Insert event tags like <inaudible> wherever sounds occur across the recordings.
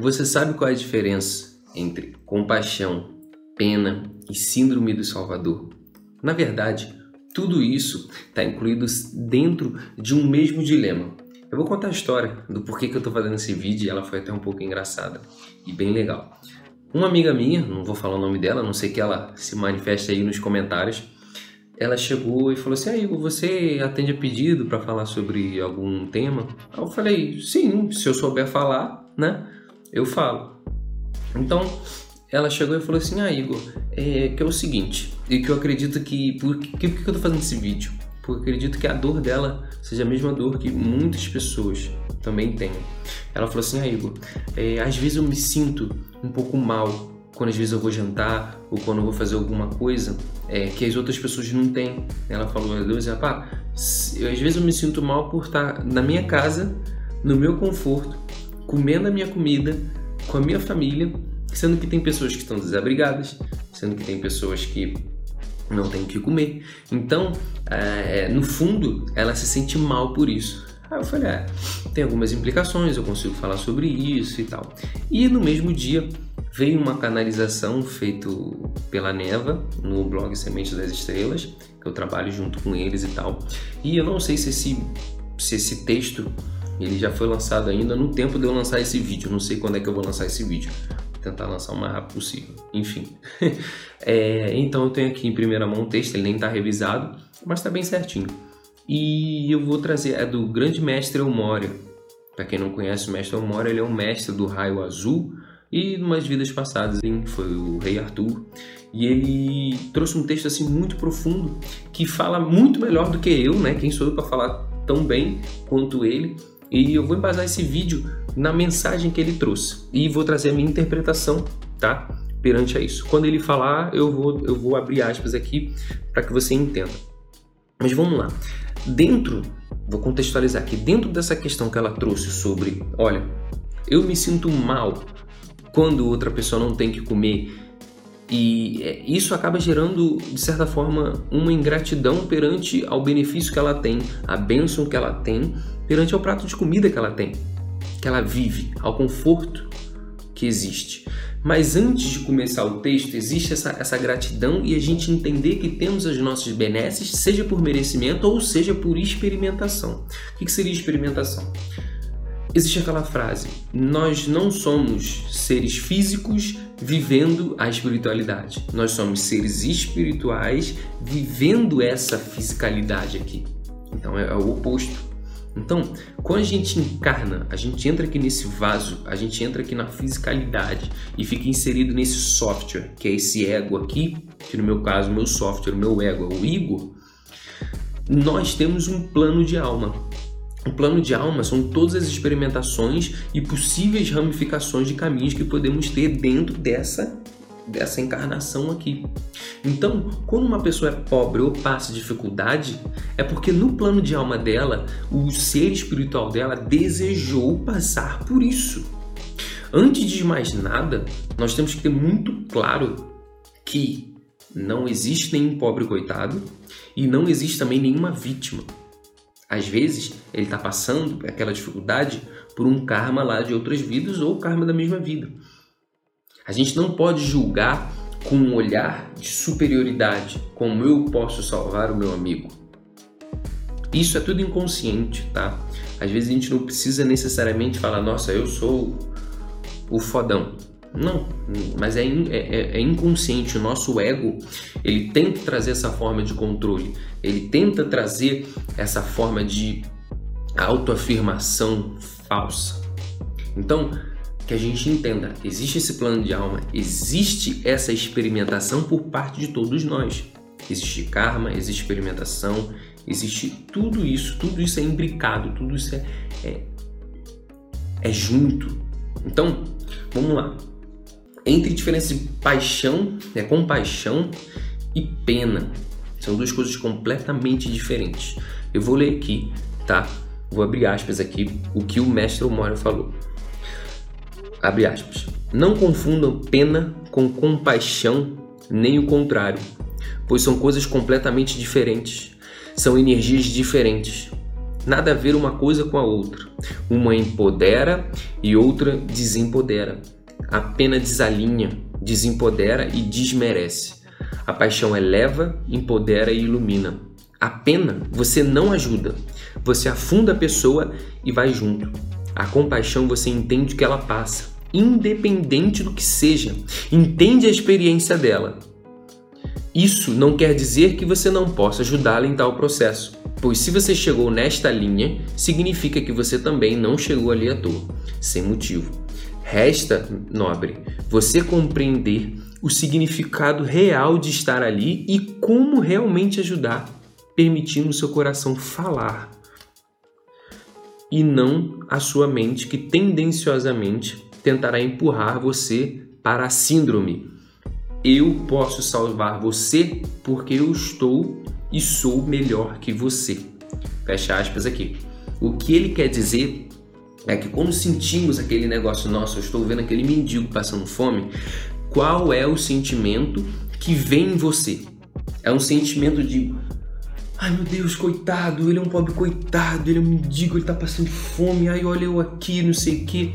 Você sabe qual é a diferença entre compaixão, pena e síndrome do Salvador? Na verdade, tudo isso está incluído dentro de um mesmo dilema. Eu vou contar a história do porquê que eu estou fazendo esse vídeo e ela foi até um pouco engraçada e bem legal. Uma amiga minha, não vou falar o nome dela, não sei que ela se manifeste aí nos comentários, ela chegou e falou assim: aí você atende a pedido para falar sobre algum tema? Eu falei: sim, se eu souber falar, né? Eu falo. Então, ela chegou e falou assim: Ah, Igor, é, que é o seguinte, e que eu acredito que. Por que, por que eu tô fazendo esse vídeo? Porque eu acredito que a dor dela seja a mesma dor que muitas pessoas também têm. Ela falou assim: Ah, Igor, é, às vezes eu me sinto um pouco mal quando às vezes eu vou jantar ou quando eu vou fazer alguma coisa é, que as outras pessoas não têm. Ela falou, Deus, pá, às vezes eu me sinto mal por estar na minha casa, no meu conforto, comendo a minha comida, com a minha família, sendo que tem pessoas que estão desabrigadas, sendo que tem pessoas que não têm o que comer. Então, é, no fundo, ela se sente mal por isso. Aí eu falei, é, tem algumas implicações, eu consigo falar sobre isso e tal. E no mesmo dia veio uma canalização feito pela Neva no blog Sementes das Estrelas, que eu trabalho junto com eles e tal. E eu não sei se esse, se esse texto ele já foi lançado ainda no tempo de eu lançar esse vídeo. Não sei quando é que eu vou lançar esse vídeo. Vou tentar lançar o mais rápido possível. Enfim. <laughs> é, então eu tenho aqui em primeira mão o texto, ele nem está revisado, mas está bem certinho. E eu vou trazer, é do grande mestre Elmória. Para quem não conhece o mestre Elmória, ele é um mestre do raio azul e umas vidas passadas ele foi o rei Arthur. E ele trouxe um texto assim muito profundo que fala muito melhor do que eu, né? Quem sou eu para falar tão bem quanto ele? E eu vou embasar esse vídeo na mensagem que ele trouxe e vou trazer a minha interpretação, tá? Perante a isso. Quando ele falar, eu vou eu vou abrir aspas aqui para que você entenda. Mas vamos lá. Dentro, vou contextualizar aqui, dentro dessa questão que ela trouxe sobre, olha, eu me sinto mal quando outra pessoa não tem que comer. E é, isso acaba gerando, de certa forma, uma ingratidão perante ao benefício que ela tem, a bênção que ela tem, perante ao prato de comida que ela tem, que ela vive, ao conforto que existe. Mas antes de começar o texto, existe essa, essa gratidão e a gente entender que temos as nossas benesses, seja por merecimento ou seja por experimentação. O que, que seria experimentação? Existe aquela frase: nós não somos seres físicos vivendo a espiritualidade, nós somos seres espirituais vivendo essa fisicalidade aqui. Então é, é o oposto. Então, quando a gente encarna, a gente entra aqui nesse vaso, a gente entra aqui na fisicalidade e fica inserido nesse software, que é esse ego aqui, que no meu caso, meu software, meu ego é o Igor. Nós temos um plano de alma. O plano de alma são todas as experimentações e possíveis ramificações de caminhos que podemos ter dentro dessa dessa encarnação aqui. Então, quando uma pessoa é pobre ou passa dificuldade, é porque no plano de alma dela, o ser espiritual dela desejou passar por isso. Antes de mais nada, nós temos que ter muito claro que não existe nenhum pobre coitado e não existe também nenhuma vítima. Às vezes, ele está passando aquela dificuldade por um karma lá de outras vidas ou karma da mesma vida. A gente não pode julgar com um olhar de superioridade, como eu posso salvar o meu amigo. Isso é tudo inconsciente, tá? Às vezes a gente não precisa necessariamente falar, nossa, eu sou o fodão. Não, mas é, é, é, é, inconsciente. O nosso ego ele tenta trazer essa forma de controle, ele tenta trazer essa forma de autoafirmação falsa. Então, que a gente entenda, existe esse plano de alma, existe essa experimentação por parte de todos nós. Existe karma, existe experimentação, existe tudo isso, tudo isso é imbricado, tudo isso é, é, é junto. Então, vamos lá entre diferença de paixão, né, compaixão e pena. São duas coisas completamente diferentes. Eu vou ler aqui, tá? Vou abrir aspas aqui o que o mestre Omório falou. Abre aspas. Não confundam pena com compaixão, nem o contrário, pois são coisas completamente diferentes. São energias diferentes. Nada a ver uma coisa com a outra. Uma empodera e outra desempodera. A pena desalinha, desempodera e desmerece. A paixão eleva, empodera e ilumina. A pena você não ajuda, você afunda a pessoa e vai junto. A compaixão você entende o que ela passa, independente do que seja, entende a experiência dela. Isso não quer dizer que você não possa ajudá-la em tal processo, pois se você chegou nesta linha, significa que você também não chegou ali à toa, sem motivo. Resta, nobre, você compreender o significado real de estar ali e como realmente ajudar, permitindo seu coração falar e não a sua mente que tendenciosamente tentará empurrar você para a síndrome. Eu posso salvar você porque eu estou e sou melhor que você. Fecha aspas aqui. O que ele quer dizer é que quando sentimos aquele negócio, nossa, eu estou vendo aquele mendigo passando fome, qual é o sentimento que vem em você? É um sentimento de Ai meu Deus, coitado, ele é um pobre coitado, ele é um mendigo, ele tá passando fome, ai olha eu aqui, não sei o que.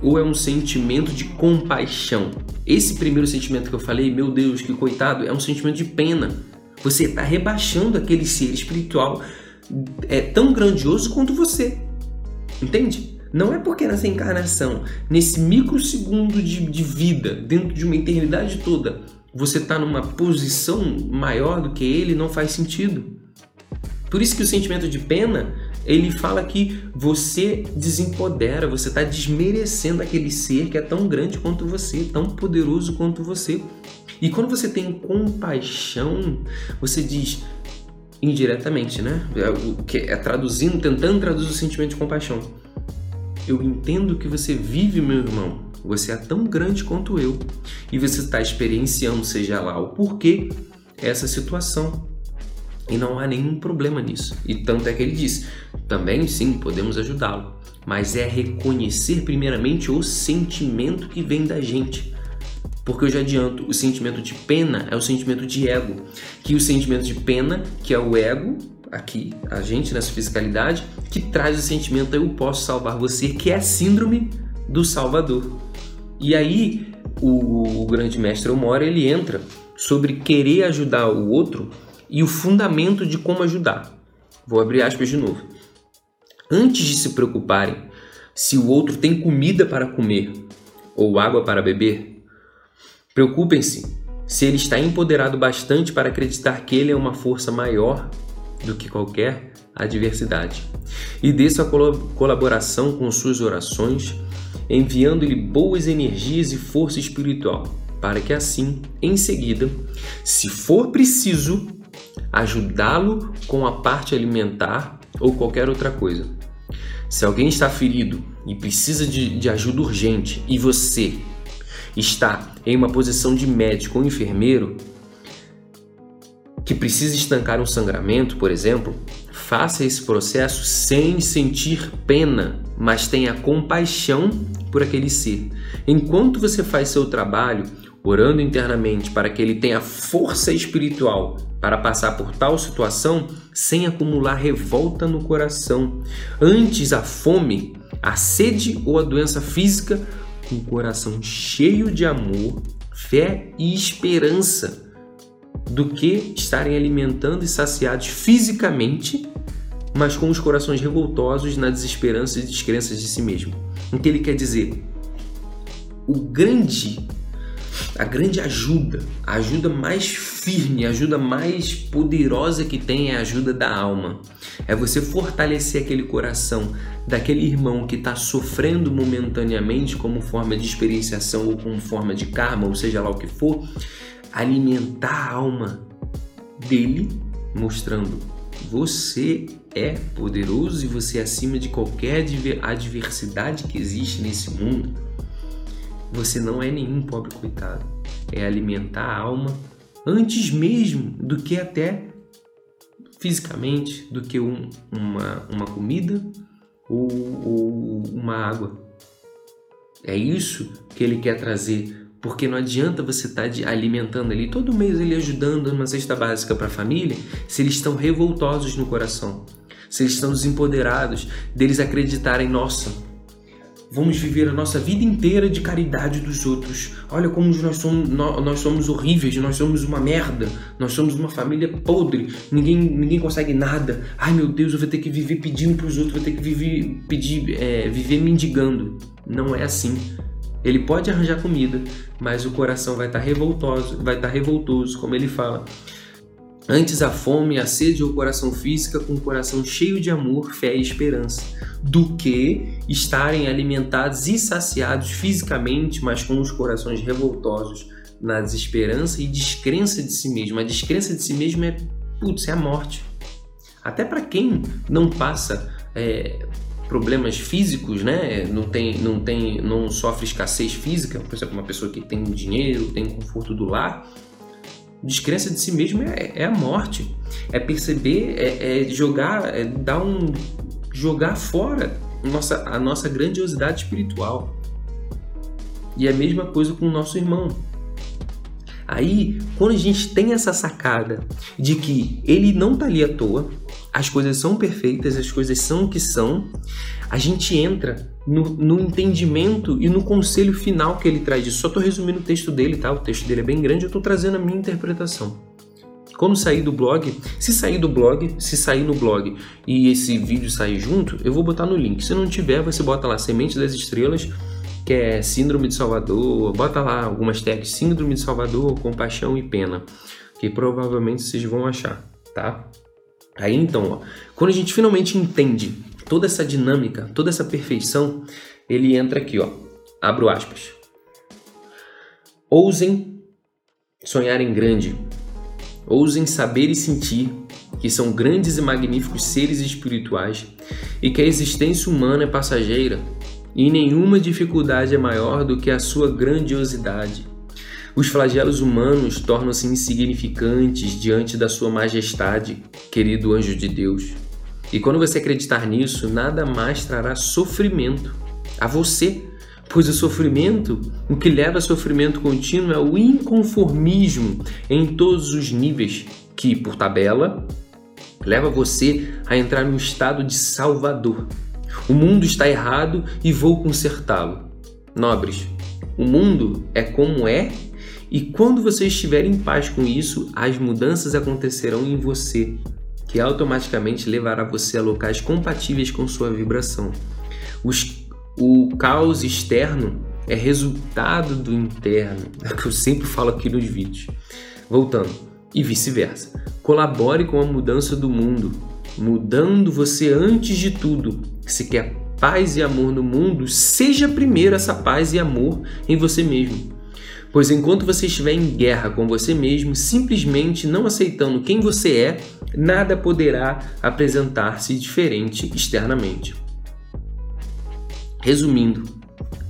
Ou é um sentimento de compaixão? Esse primeiro sentimento que eu falei, meu Deus, que coitado, é um sentimento de pena. Você está rebaixando aquele ser espiritual é tão grandioso quanto você. Entende? Não é porque nessa encarnação, nesse microsegundo de, de vida, dentro de uma eternidade toda, você está numa posição maior do que ele, não faz sentido. Por isso que o sentimento de pena, ele fala que você desempodera, você está desmerecendo aquele ser que é tão grande quanto você, tão poderoso quanto você. E quando você tem compaixão, você diz, indiretamente, né? É, o que é traduzindo, tentando traduzir o sentimento de compaixão. Eu entendo que você vive, meu irmão. Você é tão grande quanto eu. E você está experienciando, seja lá o porquê, essa situação. E não há nenhum problema nisso. E tanto é que ele diz: também sim, podemos ajudá-lo. Mas é reconhecer primeiramente o sentimento que vem da gente. Porque eu já adianto, o sentimento de pena é o sentimento de ego. Que o sentimento de pena, que é o ego, aqui, a gente nessa fisicalidade, que traz o sentimento eu posso salvar você, que é a síndrome do Salvador. E aí o, o grande mestre Omora ele entra sobre querer ajudar o outro e o fundamento de como ajudar. Vou abrir aspas de novo. Antes de se preocuparem se o outro tem comida para comer ou água para beber, Preocupem-se se ele está empoderado bastante para acreditar que ele é uma força maior do que qualquer adversidade. E dê sua colaboração com suas orações, enviando-lhe boas energias e força espiritual, para que assim, em seguida, se for preciso, ajudá-lo com a parte alimentar ou qualquer outra coisa. Se alguém está ferido e precisa de, de ajuda urgente e você está em uma posição de médico ou enfermeiro que precisa estancar um sangramento, por exemplo, faça esse processo sem sentir pena, mas tenha compaixão por aquele ser. Enquanto você faz seu trabalho, orando internamente para que ele tenha força espiritual para passar por tal situação sem acumular revolta no coração. Antes a fome, a sede ou a doença física com o coração cheio de amor, fé e esperança, do que estarem alimentando e saciados fisicamente, mas com os corações revoltosos na desesperança e descrenças de si mesmo. O que ele quer dizer? O grande a grande ajuda, a ajuda mais firme, a ajuda mais poderosa que tem é a ajuda da alma. É você fortalecer aquele coração daquele irmão que está sofrendo momentaneamente como forma de experienciação ou como forma de karma, ou seja lá o que for, alimentar a alma dele, mostrando você é poderoso e você é acima de qualquer adversidade que existe nesse mundo. Você não é nenhum pobre coitado. É alimentar a alma antes mesmo do que até fisicamente, do que um, uma, uma comida ou, ou uma água. É isso que ele quer trazer porque não adianta você estar tá alimentando ali todo mês ele ajudando uma cesta básica para a família se eles estão revoltosos no coração. se eles estão desempoderados, deles acreditarem, nossa, vamos viver a nossa vida inteira de caridade dos outros. Olha como nós somos, nós somos horríveis, nós somos uma merda, nós somos uma família podre, ninguém, ninguém consegue nada. Ai meu Deus, eu vou ter que viver pedindo para os outros, vou ter que viver, pedir, é, viver mendigando. Não é assim. Ele pode arranjar comida, mas o coração vai estar revoltoso, vai estar revoltoso, como ele fala. Antes a fome a sede ou coração física com o coração cheio de amor, fé e esperança, do que estarem alimentados e saciados fisicamente, mas com os corações revoltosos na desesperança e descrença de si mesmo. A descrença de si mesmo é, putz, é a morte. Até para quem não passa é, problemas físicos, né? Não tem, não tem, não sofre escassez física, por exemplo, uma pessoa que tem dinheiro, tem conforto do lar, Descrença de si mesmo é, é a morte. É perceber, é, é jogar, é dar um. jogar fora nossa, a nossa grandiosidade espiritual. E é a mesma coisa com o nosso irmão. Aí, quando a gente tem essa sacada de que ele não tá ali à toa, as coisas são perfeitas, as coisas são o que são, a gente entra no, no, entendimento e no conselho final que ele traz disso. Só estou resumindo o texto dele, tá? O texto dele é bem grande, eu estou trazendo a minha interpretação. Quando sair do blog, se sair do blog, se sair no blog e esse vídeo sair junto, eu vou botar no link. Se não tiver, você bota lá Semente das Estrelas, que é Síndrome de Salvador, bota lá algumas tags Síndrome de Salvador, Compaixão e Pena, que provavelmente vocês vão achar, tá? Aí então, ó, quando a gente finalmente entende toda essa dinâmica, toda essa perfeição, ele entra aqui, ó. Abro aspas. Ousem sonhar em grande. Ousem saber e sentir que são grandes e magníficos seres espirituais e que a existência humana é passageira e nenhuma dificuldade é maior do que a sua grandiosidade. Os flagelos humanos tornam-se insignificantes diante da sua majestade, querido anjo de Deus. E quando você acreditar nisso, nada mais trará sofrimento a você, pois o sofrimento, o que leva a sofrimento contínuo é o inconformismo em todos os níveis, que, por tabela, leva você a entrar no estado de salvador. O mundo está errado e vou consertá-lo. Nobres, o mundo é como é e quando você estiver em paz com isso, as mudanças acontecerão em você que automaticamente levará você a locais compatíveis com sua vibração. Os, o caos externo é resultado do interno, <laughs> é o que eu sempre falo aqui nos vídeos. Voltando, e vice-versa. Colabore com a mudança do mundo, mudando você antes de tudo. Se quer paz e amor no mundo, seja primeiro essa paz e amor em você mesmo. Pois enquanto você estiver em guerra com você mesmo, simplesmente não aceitando quem você é, nada poderá apresentar-se diferente externamente. Resumindo,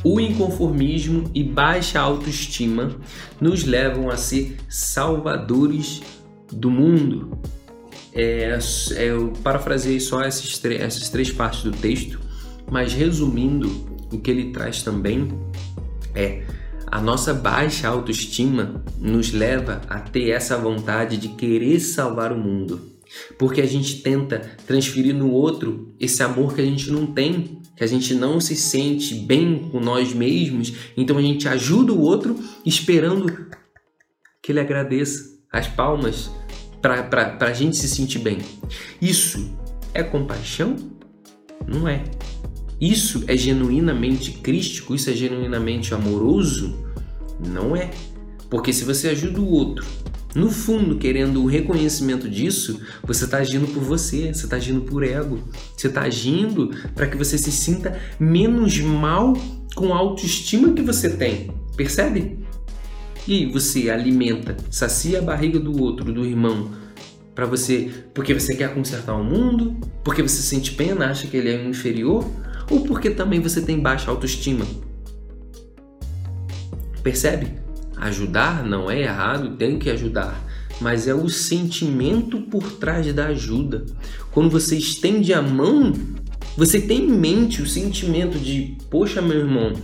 o inconformismo e baixa autoestima nos levam a ser salvadores do mundo. É, é eu parafraseei só essas, essas três partes do texto, mas resumindo, o que ele traz também é a nossa baixa autoestima nos leva a ter essa vontade de querer salvar o mundo, porque a gente tenta transferir no outro esse amor que a gente não tem, que a gente não se sente bem com nós mesmos, então a gente ajuda o outro esperando que ele agradeça as palmas para a gente se sentir bem. Isso é compaixão? Não é. Isso é genuinamente crístico? Isso é genuinamente amoroso? Não é. Porque se você ajuda o outro, no fundo, querendo o reconhecimento disso, você está agindo por você, você está agindo por ego, você está agindo para que você se sinta menos mal com a autoestima que você tem. Percebe? E você alimenta, sacia a barriga do outro, do irmão, para você, porque você quer consertar o mundo, porque você sente pena, acha que ele é inferior, ou porque também você tem baixa autoestima. Percebe? Ajudar não é errado, tem que ajudar, mas é o sentimento por trás da ajuda. Quando você estende a mão, você tem em mente o sentimento de: poxa, meu irmão,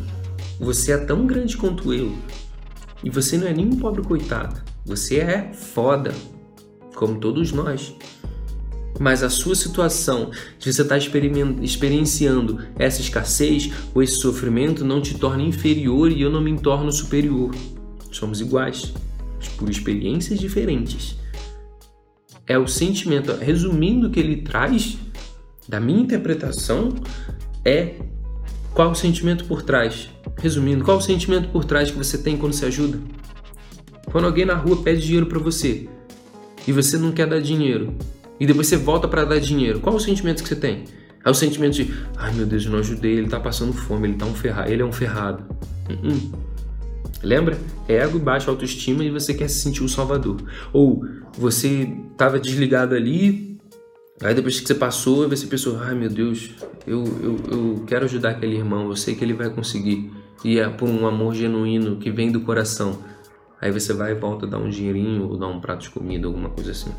você é tão grande quanto eu e você não é nem um pobre coitado, você é foda, como todos nós. mas a sua situação de você estar experienciando essa escassez ou esse sofrimento não te torna inferior e eu não me torno superior. Somos iguais, por experiências diferentes. É o sentimento, resumindo o que ele traz, da minha interpretação, é qual o sentimento por trás. Resumindo, qual o sentimento por trás que você tem quando se ajuda? Quando alguém na rua pede dinheiro para você e você não quer dar dinheiro, e depois você volta para dar dinheiro, qual o sentimento que você tem? É o sentimento de, ai meu Deus, eu não ajudei, ele tá passando fome, ele tá um ferrado, ele é um ferrado. Uh -uh. Lembra? Ego e baixa autoestima e você quer se sentir o salvador. Ou você tava desligado ali, aí depois que você passou, você pensou, ai meu Deus, eu, eu, eu quero ajudar aquele irmão, eu sei que ele vai conseguir. E é por um amor genuíno que vem do coração. Aí você vai e volta, dá um dinheirinho ou dá um prato de comida, alguma coisa assim.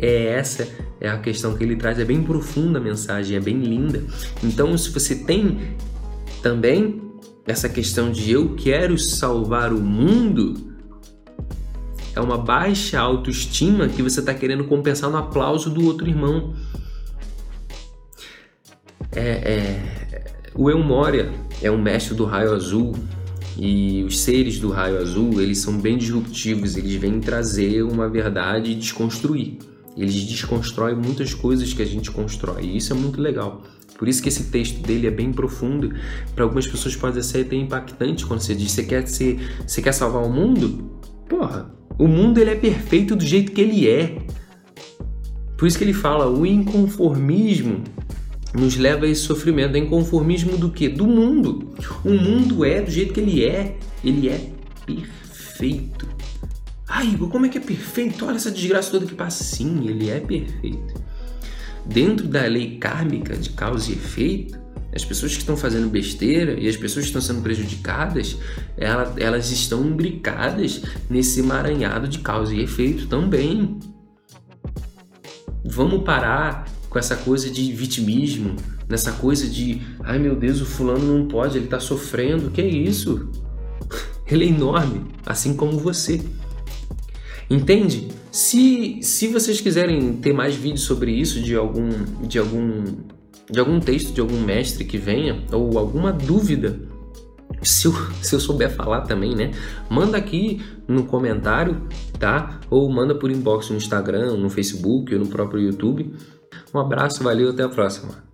É essa é a questão que ele traz, é bem profunda a mensagem, é bem linda. Então, se você tem também essa questão de eu quero salvar o mundo, é uma baixa autoestima que você está querendo compensar no aplauso do outro irmão. É, é, o El Moria é um mestre do raio azul e os seres do raio azul eles são bem disruptivos, eles vêm trazer uma verdade e desconstruir. Eles desconstroem muitas coisas que a gente constrói e isso é muito legal. Por isso que esse texto dele é bem profundo. Para algumas pessoas pode ser até impactante quando você diz: você quer ser, você quer salvar o mundo? Porra, o mundo ele é perfeito do jeito que ele é. Por isso que ele fala: o inconformismo nos leva a esse sofrimento. É inconformismo do que? Do mundo. O mundo é do jeito que ele é. Ele é perfeito. Ai, Igor, como é que é perfeito? Olha essa desgraça toda que passa. Sim, ele é perfeito. Dentro da lei kármica de causa e efeito, as pessoas que estão fazendo besteira e as pessoas que estão sendo prejudicadas, elas, elas estão imbricadas nesse emaranhado de causa e efeito também. Vamos parar com essa coisa de vitimismo, nessa coisa de, ai meu Deus, o fulano não pode, ele está sofrendo. Que é isso? <laughs> Ele é enorme, assim como você. Entende? Se, se vocês quiserem ter mais vídeos sobre isso de algum de algum de algum texto de algum mestre que venha ou alguma dúvida, se eu, <laughs> se eu souber falar também, né? Manda aqui no comentário, tá? Ou manda por inbox no Instagram, no Facebook ou no próprio YouTube. Um abraço, valeu, até a próxima.